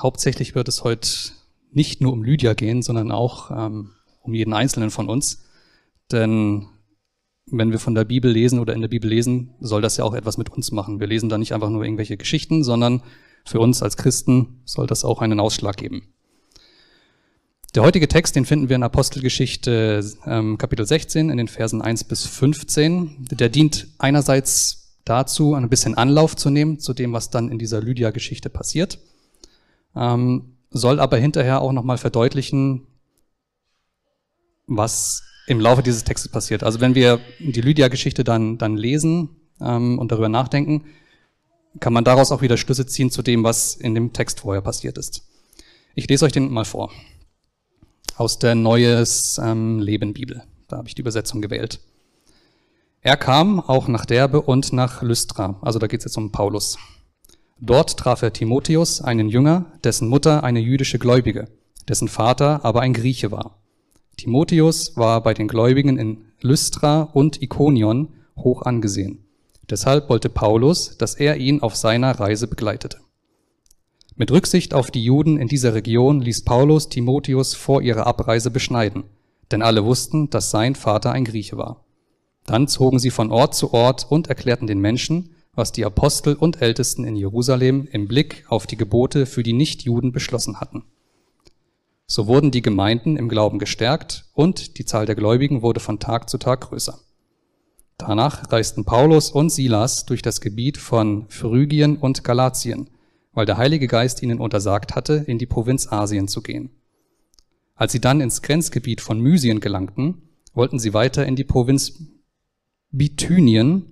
Hauptsächlich wird es heute nicht nur um Lydia gehen, sondern auch ähm, um jeden Einzelnen von uns. Denn wenn wir von der Bibel lesen oder in der Bibel lesen, soll das ja auch etwas mit uns machen. Wir lesen da nicht einfach nur irgendwelche Geschichten, sondern für uns als Christen soll das auch einen Ausschlag geben. Der heutige Text, den finden wir in Apostelgeschichte ähm, Kapitel 16 in den Versen 1 bis 15. Der dient einerseits dazu, ein bisschen Anlauf zu nehmen zu dem, was dann in dieser Lydia-Geschichte passiert, ähm, soll aber hinterher auch nochmal verdeutlichen, was im Laufe dieses Textes passiert. Also wenn wir die Lydia-Geschichte dann, dann lesen ähm, und darüber nachdenken, kann man daraus auch wieder Schlüsse ziehen zu dem, was in dem Text vorher passiert ist. Ich lese euch den mal vor aus der Neues ähm, Leben Bibel. Da habe ich die Übersetzung gewählt. Er kam auch nach Derbe und nach Lystra. Also da geht es jetzt um Paulus. Dort traf er Timotheus, einen Jünger, dessen Mutter eine jüdische Gläubige, dessen Vater aber ein Grieche war. Timotheus war bei den Gläubigen in Lystra und Ikonion hoch angesehen. Deshalb wollte Paulus, dass er ihn auf seiner Reise begleitete. Mit Rücksicht auf die Juden in dieser Region ließ Paulus Timotheus vor ihrer Abreise beschneiden, denn alle wussten, dass sein Vater ein Grieche war. Dann zogen sie von Ort zu Ort und erklärten den Menschen, was die Apostel und Ältesten in Jerusalem im Blick auf die Gebote für die Nichtjuden beschlossen hatten. So wurden die Gemeinden im Glauben gestärkt und die Zahl der Gläubigen wurde von Tag zu Tag größer. Danach reisten Paulus und Silas durch das Gebiet von Phrygien und Galatien weil der Heilige Geist ihnen untersagt hatte, in die Provinz Asien zu gehen. Als sie dann ins Grenzgebiet von Mysien gelangten, wollten sie weiter in die Provinz Bithynien,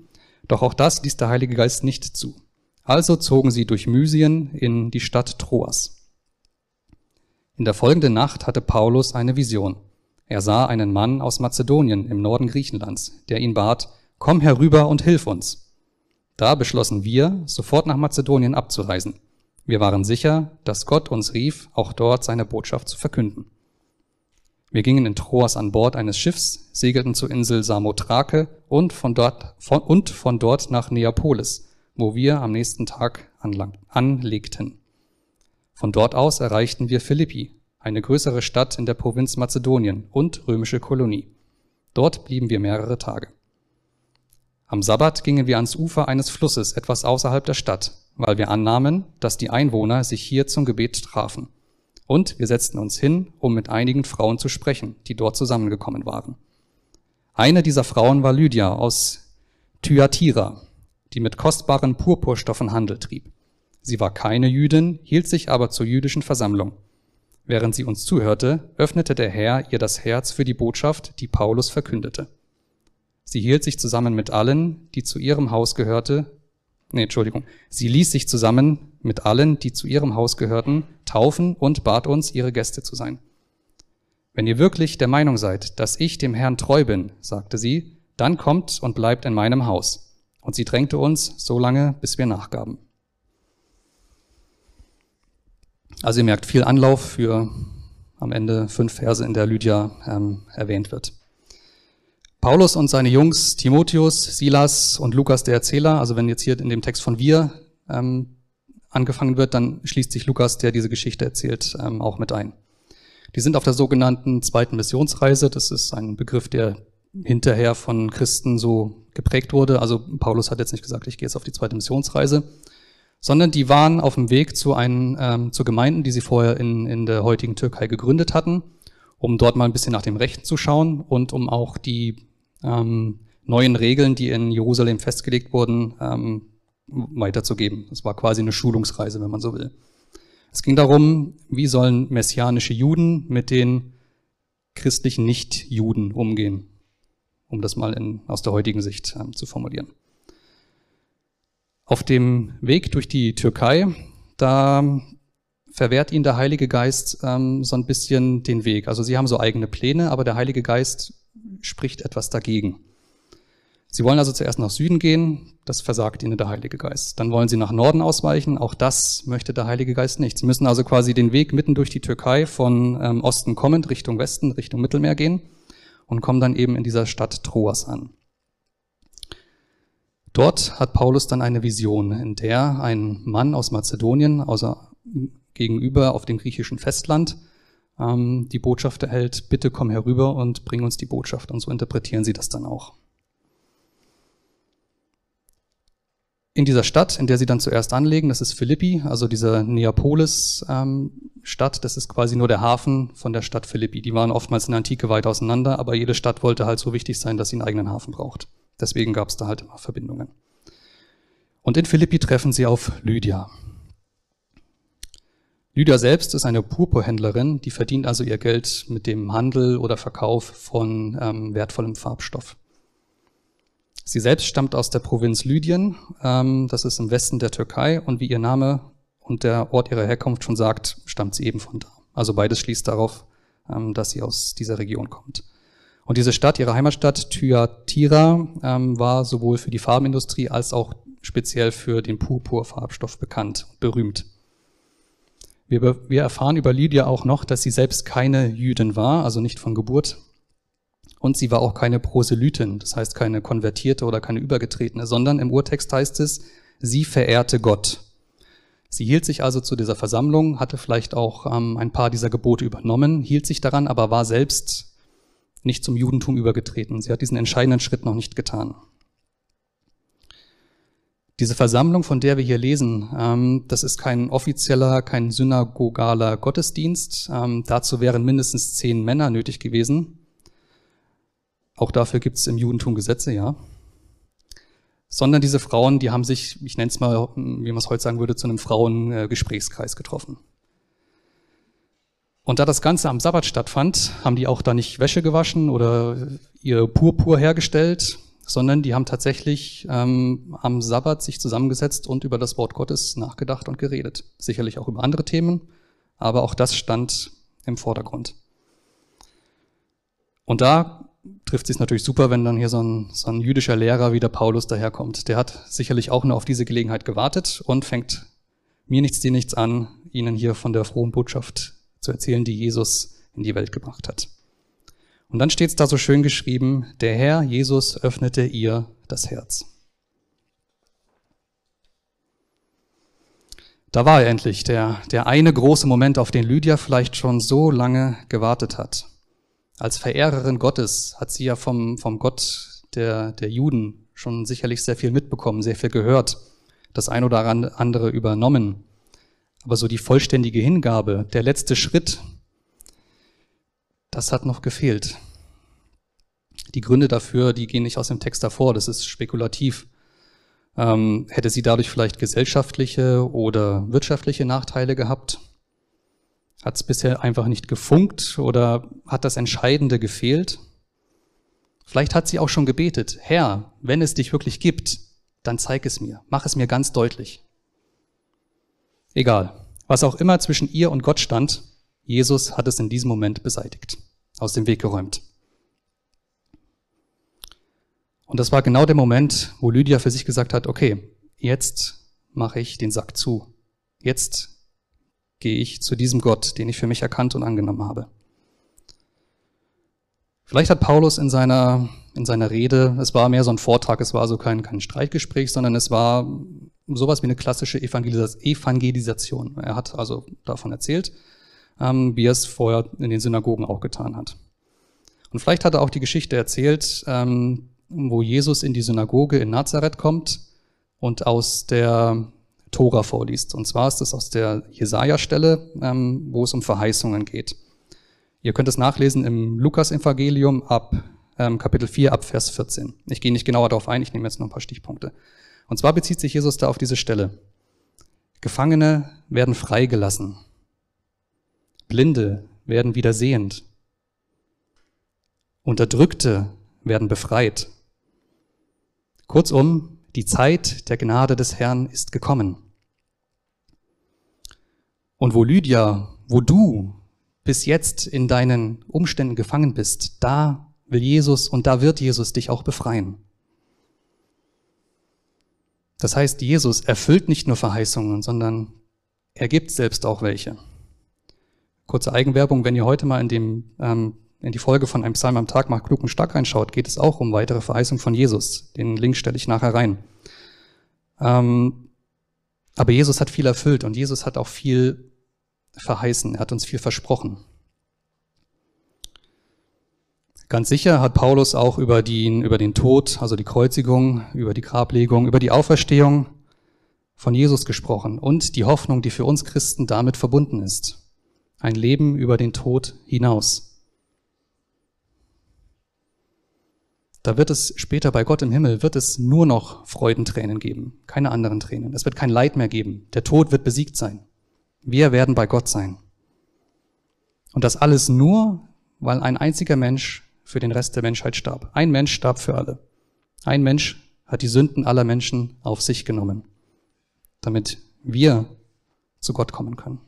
doch auch das ließ der Heilige Geist nicht zu. Also zogen sie durch Mysien in die Stadt Troas. In der folgenden Nacht hatte Paulus eine Vision. Er sah einen Mann aus Mazedonien im Norden Griechenlands, der ihn bat, komm herüber und hilf uns. Da beschlossen wir, sofort nach Mazedonien abzureisen. Wir waren sicher, dass Gott uns rief, auch dort seine Botschaft zu verkünden. Wir gingen in Troas an Bord eines Schiffs, segelten zur Insel Samothrake und von dort, von, und von dort nach Neapolis, wo wir am nächsten Tag anlang, anlegten. Von dort aus erreichten wir Philippi, eine größere Stadt in der Provinz Mazedonien und römische Kolonie. Dort blieben wir mehrere Tage. Am Sabbat gingen wir ans Ufer eines Flusses etwas außerhalb der Stadt, weil wir annahmen, dass die Einwohner sich hier zum Gebet trafen. Und wir setzten uns hin, um mit einigen Frauen zu sprechen, die dort zusammengekommen waren. Eine dieser Frauen war Lydia aus Thyatira, die mit kostbaren Purpurstoffen Handel trieb. Sie war keine Jüdin, hielt sich aber zur jüdischen Versammlung. Während sie uns zuhörte, öffnete der Herr ihr das Herz für die Botschaft, die Paulus verkündete. Sie hielt sich zusammen mit allen, die zu ihrem Haus gehörte, nee, Entschuldigung, sie ließ sich zusammen mit allen, die zu ihrem Haus gehörten, taufen und bat uns, ihre Gäste zu sein. Wenn ihr wirklich der Meinung seid, dass ich dem Herrn treu bin, sagte sie, dann kommt und bleibt in meinem Haus. Und sie drängte uns so lange, bis wir nachgaben. Also ihr merkt viel Anlauf für am Ende fünf Verse in der Lydia ähm, erwähnt wird. Paulus und seine Jungs Timotheus, Silas und Lukas der Erzähler, also wenn jetzt hier in dem Text von wir ähm, angefangen wird, dann schließt sich Lukas, der diese Geschichte erzählt, ähm, auch mit ein. Die sind auf der sogenannten zweiten Missionsreise. Das ist ein Begriff, der hinterher von Christen so geprägt wurde. Also Paulus hat jetzt nicht gesagt, ich gehe jetzt auf die zweite Missionsreise, sondern die waren auf dem Weg zu, einen, ähm, zu Gemeinden, die sie vorher in, in der heutigen Türkei gegründet hatten, um dort mal ein bisschen nach dem Rechten zu schauen und um auch die ähm, neuen Regeln, die in Jerusalem festgelegt wurden, ähm, weiterzugeben. Das war quasi eine Schulungsreise, wenn man so will. Es ging darum, wie sollen messianische Juden mit den christlichen Nicht-Juden umgehen, um das mal in, aus der heutigen Sicht ähm, zu formulieren. Auf dem Weg durch die Türkei, da verwehrt ihnen der Heilige Geist ähm, so ein bisschen den Weg. Also sie haben so eigene Pläne, aber der Heilige Geist spricht etwas dagegen. Sie wollen also zuerst nach Süden gehen, das versagt ihnen der Heilige Geist. Dann wollen sie nach Norden ausweichen, auch das möchte der Heilige Geist nicht. Sie müssen also quasi den Weg mitten durch die Türkei von ähm, Osten kommend Richtung Westen, Richtung Mittelmeer gehen und kommen dann eben in dieser Stadt Troas an. Dort hat Paulus dann eine Vision, in der ein Mann aus Mazedonien, außer gegenüber auf dem griechischen Festland ähm, die Botschaft erhält, bitte komm herüber und bring uns die Botschaft. Und so interpretieren sie das dann auch. In dieser Stadt, in der sie dann zuerst anlegen, das ist Philippi, also dieser Neapolis-Stadt, ähm, das ist quasi nur der Hafen von der Stadt Philippi. Die waren oftmals in der Antike weit auseinander, aber jede Stadt wollte halt so wichtig sein, dass sie einen eigenen Hafen braucht. Deswegen gab es da halt immer Verbindungen. Und in Philippi treffen sie auf Lydia. Lydia selbst ist eine Purpurhändlerin, die verdient also ihr Geld mit dem Handel oder Verkauf von ähm, wertvollem Farbstoff. Sie selbst stammt aus der Provinz Lydien, ähm, das ist im Westen der Türkei, und wie ihr Name und der Ort ihrer Herkunft schon sagt, stammt sie eben von da. Also beides schließt darauf, ähm, dass sie aus dieser Region kommt. Und diese Stadt, ihre Heimatstadt Thyatira, ähm, war sowohl für die Farbenindustrie als auch speziell für den Purpurfarbstoff bekannt und berühmt. Wir, wir erfahren über Lydia auch noch, dass sie selbst keine Jüdin war, also nicht von Geburt. Und sie war auch keine Proselytin, das heißt keine konvertierte oder keine übergetretene, sondern im Urtext heißt es, sie verehrte Gott. Sie hielt sich also zu dieser Versammlung, hatte vielleicht auch ähm, ein paar dieser Gebote übernommen, hielt sich daran, aber war selbst nicht zum Judentum übergetreten. Sie hat diesen entscheidenden Schritt noch nicht getan. Diese Versammlung, von der wir hier lesen, ähm, das ist kein offizieller, kein synagogaler Gottesdienst. Ähm, dazu wären mindestens zehn Männer nötig gewesen. Auch dafür gibt es im Judentum Gesetze, ja. Sondern diese Frauen, die haben sich, ich nenne es mal, wie man es heute sagen würde, zu einem Frauengesprächskreis getroffen. Und da das Ganze am Sabbat stattfand, haben die auch da nicht Wäsche gewaschen oder ihr Purpur hergestellt, sondern die haben tatsächlich ähm, am Sabbat sich zusammengesetzt und über das Wort Gottes nachgedacht und geredet. Sicherlich auch über andere Themen, aber auch das stand im Vordergrund. Und da trifft es sich natürlich super, wenn dann hier so ein, so ein jüdischer Lehrer wie der Paulus daherkommt. Der hat sicherlich auch nur auf diese Gelegenheit gewartet und fängt mir nichts, dir nichts an, ihnen hier von der frohen Botschaft zu erzählen, die Jesus in die Welt gebracht hat. Und dann steht es da so schön geschrieben, der Herr Jesus öffnete ihr das Herz. Da war er endlich, der, der eine große Moment, auf den Lydia vielleicht schon so lange gewartet hat. Als Verehrerin Gottes hat sie ja vom, vom Gott der, der Juden schon sicherlich sehr viel mitbekommen, sehr viel gehört, das ein oder andere übernommen. Aber so die vollständige Hingabe, der letzte Schritt, das hat noch gefehlt. Die Gründe dafür, die gehen nicht aus dem Text davor, das ist spekulativ. Ähm, hätte sie dadurch vielleicht gesellschaftliche oder wirtschaftliche Nachteile gehabt? Hat es bisher einfach nicht gefunkt oder hat das Entscheidende gefehlt? Vielleicht hat sie auch schon gebetet, Herr, wenn es dich wirklich gibt, dann zeig es mir, mach es mir ganz deutlich. Egal, was auch immer zwischen ihr und Gott stand, Jesus hat es in diesem Moment beseitigt, aus dem Weg geräumt. Und das war genau der Moment, wo Lydia für sich gesagt hat, okay, jetzt mache ich den Sack zu. Jetzt gehe ich zu diesem Gott, den ich für mich erkannt und angenommen habe. Vielleicht hat Paulus in seiner, in seiner Rede, es war mehr so ein Vortrag, es war also kein, kein Streitgespräch, sondern es war sowas wie eine klassische Evangelisation. Er hat also davon erzählt, ähm, wie er es vorher in den Synagogen auch getan hat. Und vielleicht hat er auch die Geschichte erzählt, ähm, wo Jesus in die Synagoge in Nazareth kommt und aus der Tora vorliest. Und zwar ist das aus der Jesaja-Stelle, ähm, wo es um Verheißungen geht. Ihr könnt es nachlesen im Lukas-Evangelium ab ähm, Kapitel 4 ab Vers 14. Ich gehe nicht genauer darauf ein, ich nehme jetzt noch ein paar Stichpunkte. Und zwar bezieht sich Jesus da auf diese Stelle. Gefangene werden freigelassen. Blinde werden wieder sehend. Unterdrückte werden befreit. Kurzum, die Zeit der Gnade des Herrn ist gekommen. Und wo Lydia, wo du bis jetzt in deinen Umständen gefangen bist, da will Jesus und da wird Jesus dich auch befreien. Das heißt, Jesus erfüllt nicht nur Verheißungen, sondern er gibt selbst auch welche. Kurze Eigenwerbung, wenn ihr heute mal in dem ähm, in die Folge von einem Psalm am Tag macht klug und stark reinschaut, geht es auch um weitere Verheißung von Jesus. Den Link stelle ich nachher rein. Ähm, aber Jesus hat viel erfüllt und Jesus hat auch viel verheißen, er hat uns viel versprochen. Ganz sicher hat Paulus auch über den, über den Tod, also die Kreuzigung, über die Grablegung, über die Auferstehung von Jesus gesprochen und die Hoffnung, die für uns Christen damit verbunden ist. Ein Leben über den Tod hinaus. Da wird es später bei Gott im Himmel, wird es nur noch Freudentränen geben, keine anderen Tränen. Es wird kein Leid mehr geben. Der Tod wird besiegt sein. Wir werden bei Gott sein. Und das alles nur, weil ein einziger Mensch für den Rest der Menschheit starb. Ein Mensch starb für alle. Ein Mensch hat die Sünden aller Menschen auf sich genommen, damit wir zu Gott kommen können.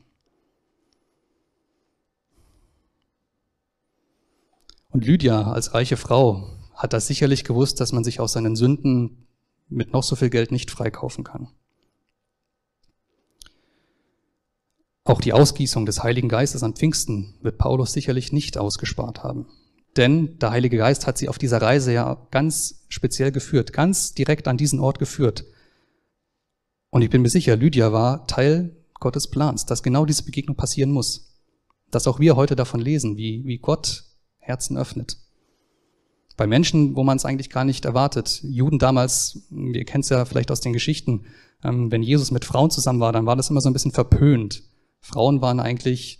Und Lydia als reiche Frau hat das sicherlich gewusst, dass man sich aus seinen Sünden mit noch so viel Geld nicht freikaufen kann. Auch die Ausgießung des Heiligen Geistes an Pfingsten wird Paulus sicherlich nicht ausgespart haben. Denn der Heilige Geist hat sie auf dieser Reise ja ganz speziell geführt, ganz direkt an diesen Ort geführt. Und ich bin mir sicher, Lydia war Teil Gottes Plans, dass genau diese Begegnung passieren muss. Dass auch wir heute davon lesen, wie, wie Gott Herzen öffnet. Bei Menschen, wo man es eigentlich gar nicht erwartet. Juden damals, ihr kennt es ja vielleicht aus den Geschichten, ähm, wenn Jesus mit Frauen zusammen war, dann war das immer so ein bisschen verpönt. Frauen waren eigentlich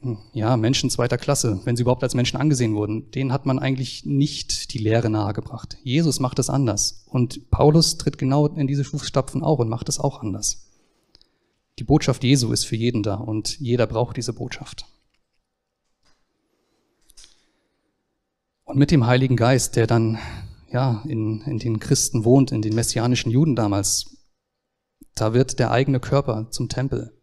hm, ja, Menschen zweiter Klasse, wenn sie überhaupt als Menschen angesehen wurden. Denen hat man eigentlich nicht die Lehre nahegebracht. Jesus macht es anders. Und Paulus tritt genau in diese Fußstapfen auch und macht es auch anders. Die Botschaft Jesu ist für jeden da und jeder braucht diese Botschaft. Und mit dem Heiligen Geist, der dann ja in, in den Christen wohnt, in den messianischen Juden damals, da wird der eigene Körper zum Tempel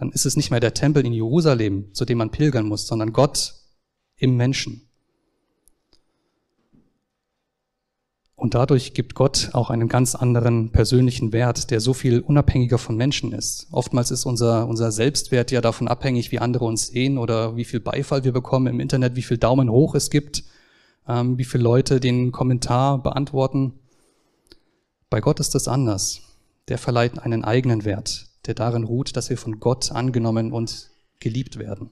dann ist es nicht mehr der Tempel in Jerusalem, zu dem man pilgern muss, sondern Gott im Menschen. Und dadurch gibt Gott auch einen ganz anderen persönlichen Wert, der so viel unabhängiger von Menschen ist. Oftmals ist unser, unser Selbstwert ja davon abhängig, wie andere uns sehen oder wie viel Beifall wir bekommen im Internet, wie viel Daumen hoch es gibt, ähm, wie viele Leute den Kommentar beantworten. Bei Gott ist das anders. Der verleiht einen eigenen Wert, der darin ruht, dass wir von Gott angenommen und geliebt werden.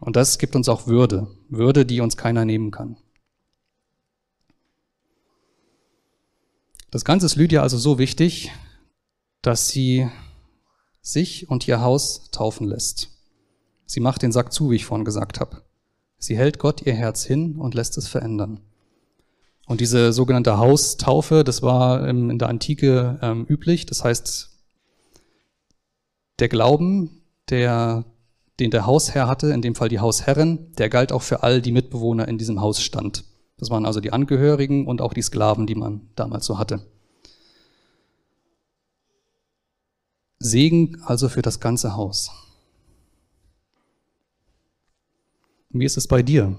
Und das gibt uns auch Würde, Würde, die uns keiner nehmen kann. Das Ganze ist Lydia also so wichtig, dass sie sich und ihr Haus taufen lässt. Sie macht den Sack zu, wie ich vorhin gesagt habe. Sie hält Gott ihr Herz hin und lässt es verändern. Und diese sogenannte Haustaufe, das war in der Antike ähm, üblich. Das heißt, der Glauben, der, den der Hausherr hatte, in dem Fall die Hausherrin, der galt auch für all die Mitbewohner in diesem Haus stand. Das waren also die Angehörigen und auch die Sklaven, die man damals so hatte. Segen also für das ganze Haus. Wie ist es bei dir?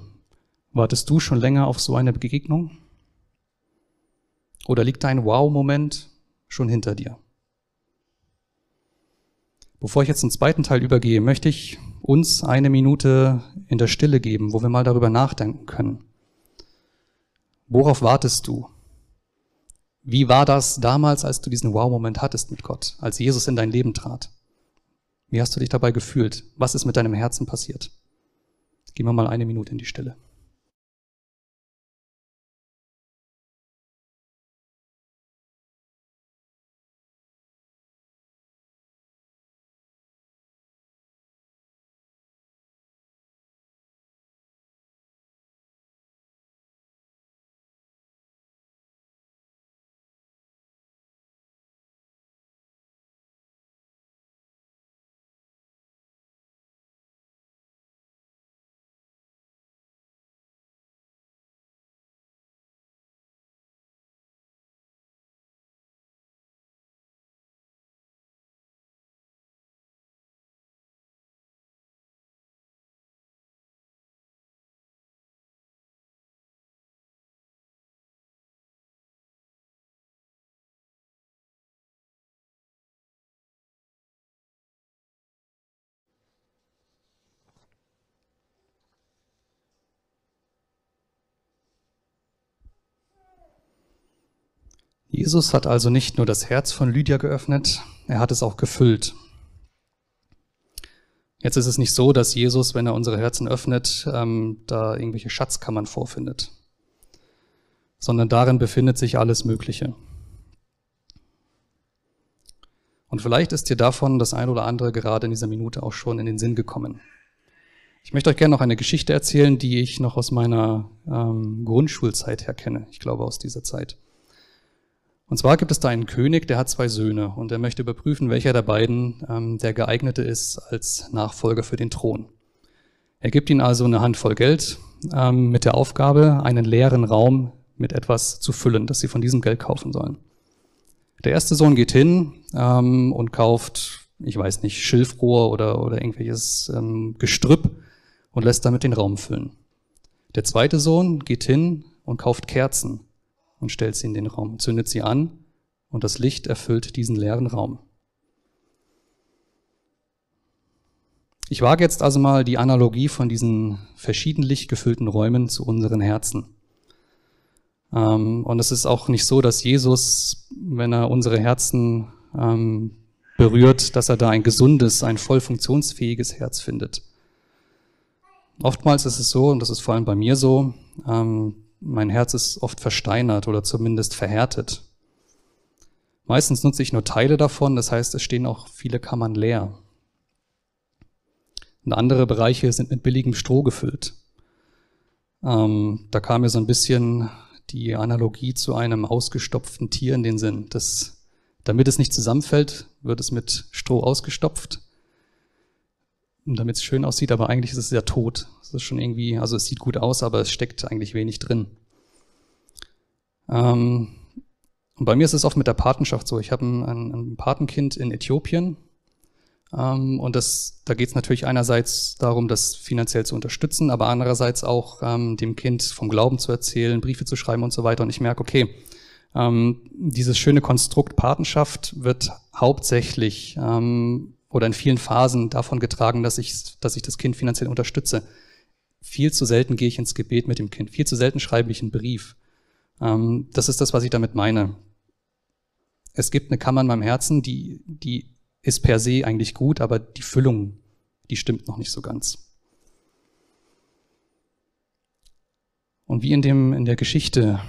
Wartest du schon länger auf so eine Begegnung? Oder liegt dein Wow-Moment schon hinter dir? Bevor ich jetzt zum zweiten Teil übergehe, möchte ich uns eine Minute in der Stille geben, wo wir mal darüber nachdenken können. Worauf wartest du? Wie war das damals, als du diesen Wow-Moment hattest mit Gott, als Jesus in dein Leben trat? Wie hast du dich dabei gefühlt? Was ist mit deinem Herzen passiert? Gehen wir mal eine Minute in die Stille. Jesus hat also nicht nur das Herz von Lydia geöffnet, er hat es auch gefüllt. Jetzt ist es nicht so, dass Jesus, wenn er unsere Herzen öffnet, ähm, da irgendwelche Schatzkammern vorfindet, sondern darin befindet sich alles Mögliche. Und vielleicht ist dir davon das ein oder andere gerade in dieser Minute auch schon in den Sinn gekommen. Ich möchte euch gerne noch eine Geschichte erzählen, die ich noch aus meiner ähm, Grundschulzeit her kenne. Ich glaube aus dieser Zeit. Und zwar gibt es da einen König, der hat zwei Söhne und er möchte überprüfen, welcher der beiden ähm, der geeignete ist als Nachfolger für den Thron. Er gibt ihnen also eine Handvoll Geld ähm, mit der Aufgabe, einen leeren Raum mit etwas zu füllen, das sie von diesem Geld kaufen sollen. Der erste Sohn geht hin ähm, und kauft, ich weiß nicht, Schilfrohr oder, oder irgendwelches ähm, Gestrüpp und lässt damit den Raum füllen. Der zweite Sohn geht hin und kauft Kerzen und stellt sie in den Raum, zündet sie an und das Licht erfüllt diesen leeren Raum. Ich wage jetzt also mal die Analogie von diesen verschiedentlich gefüllten Räumen zu unseren Herzen. Ähm, und es ist auch nicht so, dass Jesus, wenn er unsere Herzen ähm, berührt, dass er da ein gesundes, ein voll funktionsfähiges Herz findet. Oftmals ist es so, und das ist vor allem bei mir so, ähm, mein Herz ist oft versteinert oder zumindest verhärtet. Meistens nutze ich nur Teile davon, das heißt, es stehen auch viele Kammern leer. Und andere Bereiche sind mit billigem Stroh gefüllt. Ähm, da kam mir so ein bisschen die Analogie zu einem ausgestopften Tier in den Sinn. Das, damit es nicht zusammenfällt, wird es mit Stroh ausgestopft damit es schön aussieht, aber eigentlich ist es ja tot. Es ist schon irgendwie, also es sieht gut aus, aber es steckt eigentlich wenig drin. Ähm, und bei mir ist es oft mit der Patenschaft so. Ich habe ein, ein, ein Patenkind in Äthiopien ähm, und das, da geht es natürlich einerseits darum, das finanziell zu unterstützen, aber andererseits auch ähm, dem Kind vom Glauben zu erzählen, Briefe zu schreiben und so weiter. Und ich merke, okay, ähm, dieses schöne Konstrukt Patenschaft wird hauptsächlich ähm, oder in vielen Phasen davon getragen, dass ich, dass ich das Kind finanziell unterstütze. Viel zu selten gehe ich ins Gebet mit dem Kind. Viel zu selten schreibe ich einen Brief. Ähm, das ist das, was ich damit meine. Es gibt eine Kammer in meinem Herzen, die, die ist per se eigentlich gut, aber die Füllung, die stimmt noch nicht so ganz. Und wie in dem, in der Geschichte,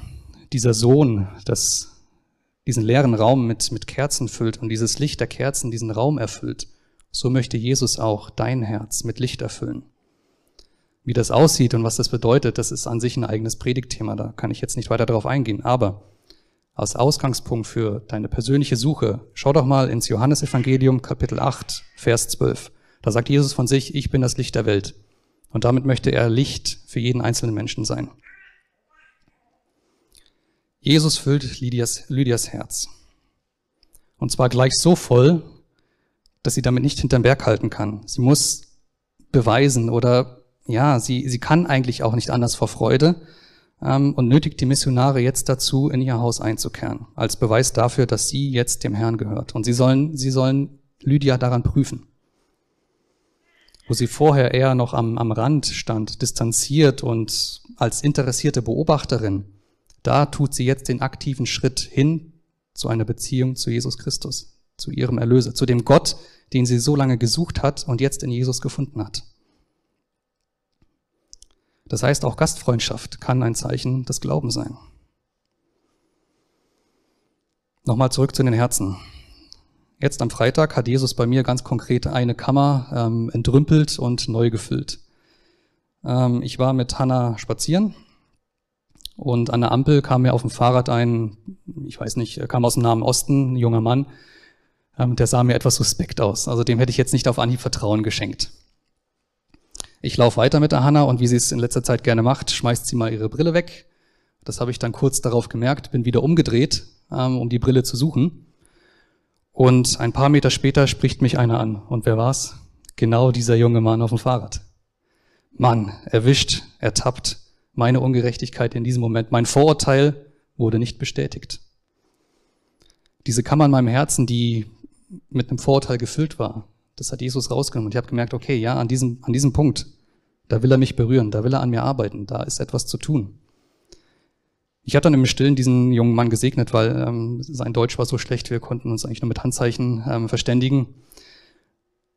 dieser Sohn, das diesen leeren Raum mit, mit Kerzen füllt und dieses Licht der Kerzen diesen Raum erfüllt, so möchte Jesus auch dein Herz mit Licht erfüllen. Wie das aussieht und was das bedeutet, das ist an sich ein eigenes Predigtthema, da kann ich jetzt nicht weiter darauf eingehen. Aber als Ausgangspunkt für deine persönliche Suche, schau doch mal ins Johannesevangelium Kapitel 8, Vers 12. Da sagt Jesus von sich, ich bin das Licht der Welt. Und damit möchte er Licht für jeden einzelnen Menschen sein. Jesus füllt Lydias, Lydias Herz. Und zwar gleich so voll, dass sie damit nicht hinterm Berg halten kann. Sie muss beweisen oder ja, sie, sie kann eigentlich auch nicht anders vor Freude ähm, und nötigt die Missionare jetzt dazu, in ihr Haus einzukehren, als Beweis dafür, dass sie jetzt dem Herrn gehört. Und sie sollen, sie sollen Lydia daran prüfen. Wo sie vorher eher noch am, am Rand stand, distanziert und als interessierte Beobachterin, da tut sie jetzt den aktiven Schritt hin zu einer Beziehung zu Jesus Christus, zu ihrem Erlöser, zu dem Gott, den sie so lange gesucht hat und jetzt in Jesus gefunden hat. Das heißt, auch Gastfreundschaft kann ein Zeichen des Glaubens sein. Nochmal zurück zu den Herzen. Jetzt am Freitag hat Jesus bei mir ganz konkret eine Kammer ähm, entrümpelt und neu gefüllt. Ähm, ich war mit Hannah spazieren und an der Ampel kam mir auf dem Fahrrad ein, ich weiß nicht, kam aus dem Nahen Osten, ein junger Mann, ähm, der sah mir etwas suspekt aus. Also dem hätte ich jetzt nicht auf Anhieb Vertrauen geschenkt. Ich laufe weiter mit der Hanna und wie sie es in letzter Zeit gerne macht, schmeißt sie mal ihre Brille weg. Das habe ich dann kurz darauf gemerkt, bin wieder umgedreht, ähm, um die Brille zu suchen. Und ein paar Meter später spricht mich einer an. Und wer war's? Genau dieser junge Mann auf dem Fahrrad. Mann, erwischt, ertappt, meine Ungerechtigkeit in diesem Moment, mein Vorurteil wurde nicht bestätigt. Diese Kammer in meinem Herzen, die mit einem Vorurteil gefüllt war, das hat Jesus rausgenommen. Und ich habe gemerkt, okay, ja, an diesem, an diesem Punkt, da will er mich berühren, da will er an mir arbeiten, da ist etwas zu tun. Ich habe dann im Stillen diesen jungen Mann gesegnet, weil ähm, sein Deutsch war so schlecht, wir konnten uns eigentlich nur mit Handzeichen ähm, verständigen.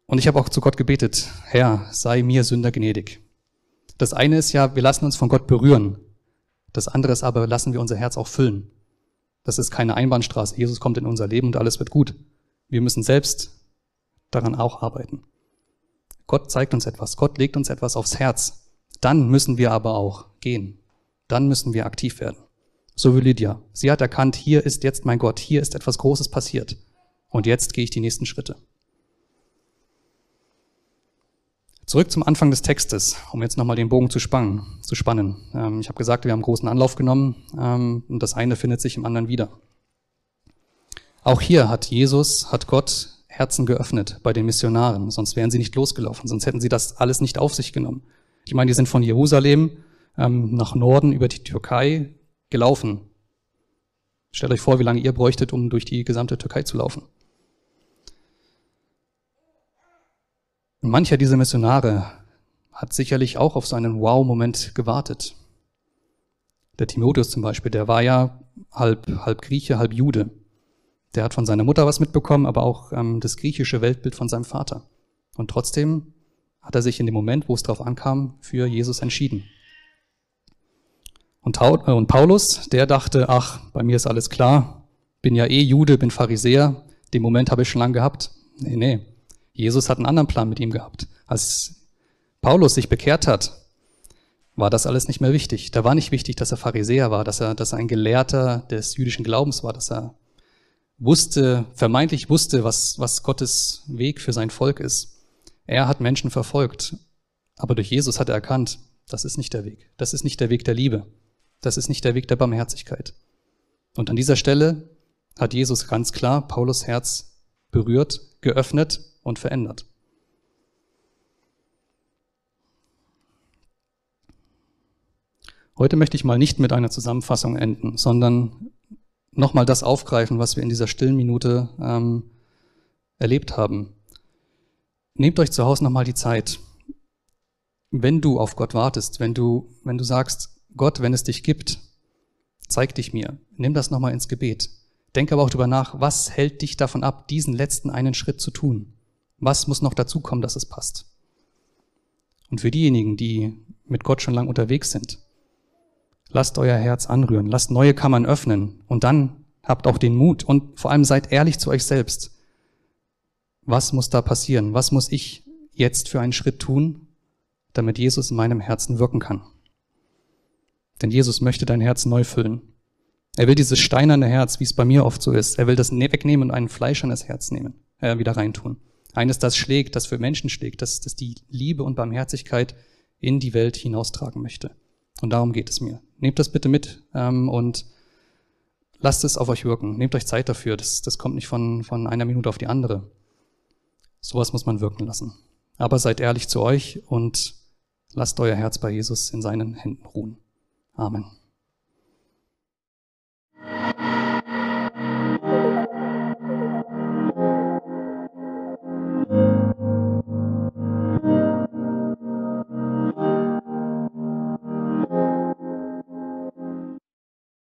Und ich habe auch zu Gott gebetet, Herr, sei mir Sünder gnädig. Das eine ist ja, wir lassen uns von Gott berühren. Das andere ist aber, lassen wir unser Herz auch füllen. Das ist keine Einbahnstraße. Jesus kommt in unser Leben und alles wird gut. Wir müssen selbst daran auch arbeiten. Gott zeigt uns etwas. Gott legt uns etwas aufs Herz. Dann müssen wir aber auch gehen. Dann müssen wir aktiv werden. So wie Lydia. Sie hat erkannt, hier ist jetzt mein Gott. Hier ist etwas Großes passiert. Und jetzt gehe ich die nächsten Schritte. Zurück zum Anfang des Textes, um jetzt nochmal den Bogen zu spannen. Zu spannen. Ähm, ich habe gesagt, wir haben großen Anlauf genommen ähm, und das eine findet sich im anderen wieder. Auch hier hat Jesus, hat Gott Herzen geöffnet bei den Missionaren, sonst wären sie nicht losgelaufen, sonst hätten sie das alles nicht auf sich genommen. Ich meine, die sind von Jerusalem ähm, nach Norden über die Türkei gelaufen. Stellt euch vor, wie lange ihr bräuchtet, um durch die gesamte Türkei zu laufen. Und mancher dieser Missionare hat sicherlich auch auf so einen Wow-Moment gewartet. Der Timotheus zum Beispiel, der war ja halb, halb Grieche, halb Jude. Der hat von seiner Mutter was mitbekommen, aber auch ähm, das griechische Weltbild von seinem Vater. Und trotzdem hat er sich in dem Moment, wo es darauf ankam, für Jesus entschieden. Und, äh, und Paulus, der dachte, ach, bei mir ist alles klar, bin ja eh Jude, bin Pharisäer, den Moment habe ich schon lange gehabt. Nee, nee. Jesus hat einen anderen Plan mit ihm gehabt. Als Paulus sich bekehrt hat, war das alles nicht mehr wichtig. Da war nicht wichtig, dass er Pharisäer war, dass er, dass er ein Gelehrter des jüdischen Glaubens war, dass er wusste, vermeintlich wusste, was, was Gottes Weg für sein Volk ist. Er hat Menschen verfolgt, aber durch Jesus hat er erkannt, das ist nicht der Weg. Das ist nicht der Weg der Liebe. Das ist nicht der Weg der Barmherzigkeit. Und an dieser Stelle hat Jesus ganz klar Paulus Herz berührt, geöffnet und verändert. Heute möchte ich mal nicht mit einer Zusammenfassung enden, sondern nochmal das aufgreifen, was wir in dieser stillen Minute ähm, erlebt haben. Nehmt euch zu Hause nochmal die Zeit. Wenn du auf Gott wartest, wenn du, wenn du sagst, Gott, wenn es dich gibt, zeig dich mir. Nimm das nochmal ins Gebet. Denk aber auch darüber nach, was hält dich davon ab, diesen letzten einen Schritt zu tun? Was muss noch dazu kommen, dass es passt? Und für diejenigen, die mit Gott schon lang unterwegs sind, lasst euer Herz anrühren, lasst neue Kammern öffnen und dann habt auch den Mut und vor allem seid ehrlich zu euch selbst. Was muss da passieren? Was muss ich jetzt für einen Schritt tun, damit Jesus in meinem Herzen wirken kann? Denn Jesus möchte dein Herz neu füllen. Er will dieses steinerne Herz, wie es bei mir oft so ist, er will das wegnehmen und ein fleischernes Herz nehmen, äh, wieder reintun. Eines, das schlägt, das für Menschen schlägt, das, das die Liebe und Barmherzigkeit in die Welt hinaustragen möchte. Und darum geht es mir. Nehmt das bitte mit ähm, und lasst es auf euch wirken. Nehmt euch Zeit dafür. Das, das kommt nicht von, von einer Minute auf die andere. Sowas muss man wirken lassen. Aber seid ehrlich zu euch und lasst euer Herz bei Jesus in seinen Händen ruhen. Amen.